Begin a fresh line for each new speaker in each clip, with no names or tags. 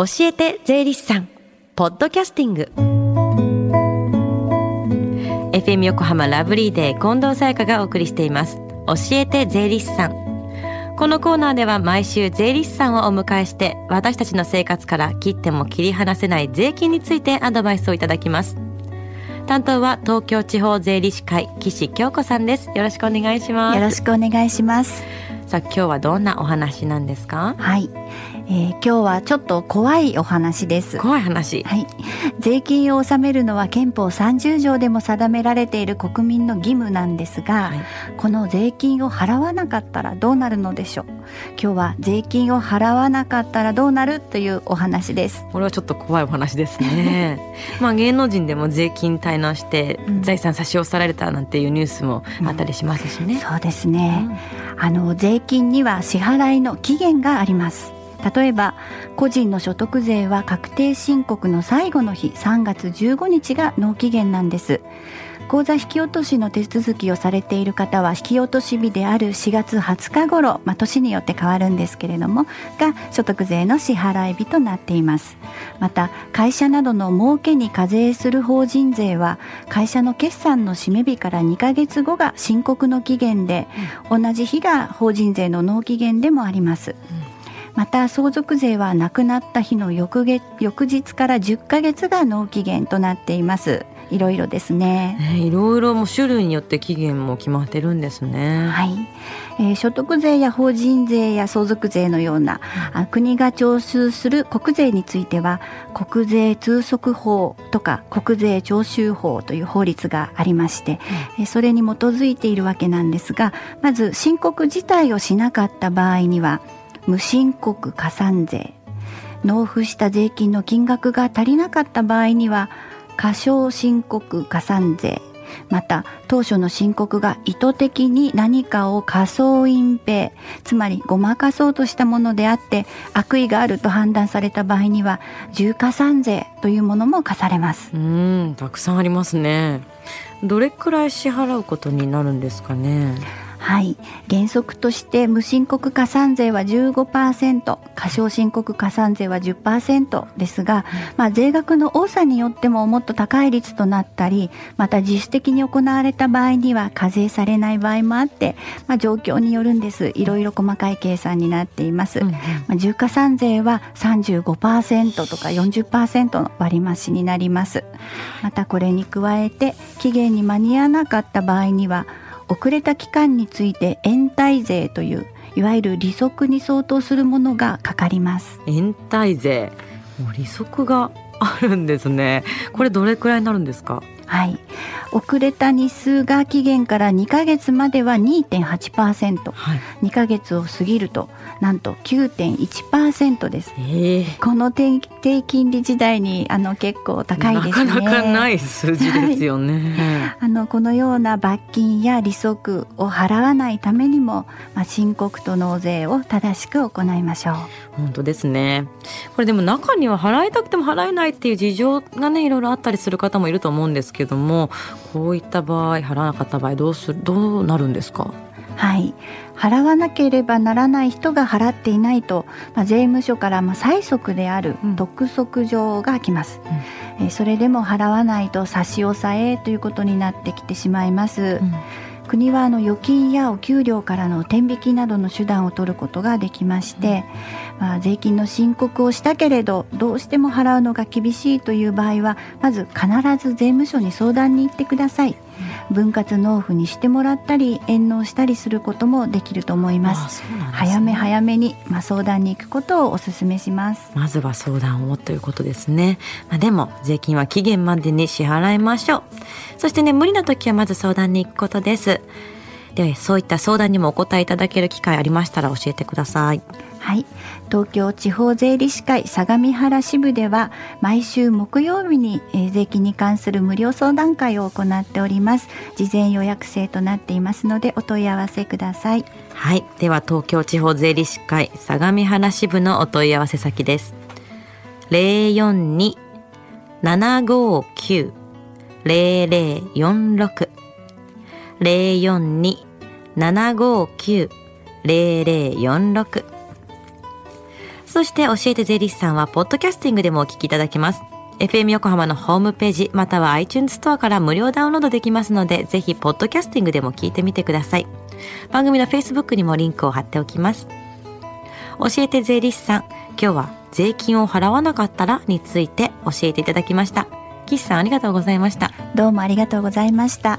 教えて税理士さん。ポッドキャスティング。FM 横浜ラブリーデー近藤沙耶香がお送りしています。教えて税理士さん。このコーナーでは毎週税理士さんをお迎えして私たちの生活から切っても切り離せない税金についてアドバイスをいただきます。担当は東京地方税理士会岸京子さんです。よろしくお願いします。
よろしくお願いします。
さあ今日はどんなお話なんですか？
はいえー、今日はちょっと怖いお話です。
怖い話。
はい。税金を納めるのは憲法30条でも定められている国民の義務なんですが、はい、この税金を払わなかったらどうなるのでしょう？今日は税金を払わなかったらどうなるというお話です。
これはちょっと怖いお話ですね。まあ芸能人でも税金滞納して財産差し押さられたなんていうニュースもあったりしますしね、うん、
そうですね、うん、あの税金には支払いの期限があります例えば個人の所得税は確定申告の最後の日3月15日が納期限なんです。口座引き落としの手続きをされている方は引き落とし日である4月20日頃、まあ、年によって変わるんですけれどもが所得税の支払い日となっています。また会社などの儲けに課税する法人税は会社の決算の締め日から2ヶ月後が申告の期限で、同じ日が法人税の納期限でもあります、うんまた相続税は亡くなった日の翌月翌日から10ヶ月が納期限となっています。いろいろですね、
えー、いろいろも種類によって期限も決まってるんですね。
はい、えー、所得税や法人税や相続税のような、うん、国が徴収する国税については国税通則法とか国税徴収法という法律がありまして、うん、それに基づいているわけなんですがまず申告自体をしなかった場合には無申告加算税。納付した税金の金額が足りなかった場合には過少申告加算税。また当初の申告が意図的に何かを仮想隠蔽つまりごまかそうとしたものであって悪意があると判断された場合には重加算税というものも課されます。
うんたくさんありますね。どれくらい支払うことになるんですかね。
はい。原則として無申告加算税は15%過少申告加算税は10%ですが、まあ、税額の多さによってももっと高い率となったりまた自主的に行われた場合には課税されない場合もあって、まあ、状況によるんです。いろいろ細かい計算になっています、まあ、重加算税は35%とか40%の割増になります。またこれに加えて期限に間に合わなかった場合には遅れた期間について延滞税といういわゆる利息に相当するものがかかります。
延滞税。利息があるんですね。これどれくらいになるんですか？
はい。遅れた日数が期限から2ヶ月までは2.8%、はい、2ヶ月を過ぎるとなんと9.1%です、えー、この低低金利時代にあの結構高いですね。
なかなかない数字ですよね、
はい、あのこのような罰金や利息を払わないためにも、まあ、申告と納税を正しく行いましょう。
本当ですね。これでも中には払いたくても払えないっていう事情がねいろいろあったりする方もいると思うんですけどもこういった場合払わなかった場合どうするどうなるんですか？
はい。払わなければならない人が払っていないと、まあ、税務署からまあ催促である督促状が来ます、うん、えそれでも払わないと差し押さえということになってきてしまいます、うん。国はあの預金やお給料からの天引きなどの手段を取ることができまして、まあ、税金の申告をしたけれどどうしても払うのが厳しいという場合はまず必ず税務署に相談に行ってください。分割納付にしてもらったり返納したりすることもできると思います。すね、早め早めに、まあ、相談に行くことをお勧めします。
まずは相談をということですね。まあ、でも税金は期限までに支払いましょう。そしてね無理な時はまず相談に行くことです。でそういった相談にもお答えいただける機会ありましたら教えてください。
はい、東京地方税理士会相模原支部では毎週木曜日に税金に関する無料相談会を行っております。事前予約制となっていますのでお問い合わせください。
はい。では東京地方税理士会相模原支部のお問い合わせ先です。042-759 0046 042-759-0046そして教えて税理士さんは、ポッドキャスティングでもお聞きいただけます。FM 横浜のホームページ、または iTunes ストアから無料ダウンロードできますので、ぜひ、ポッドキャスティングでも聞いてみてください。番組の Facebook にもリンクを貼っておきます。教えて税理士さん、今日は税金を払わなかったらについて教えていただきました。岸さんありがとうございました。
どうもありがとうございました。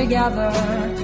Together.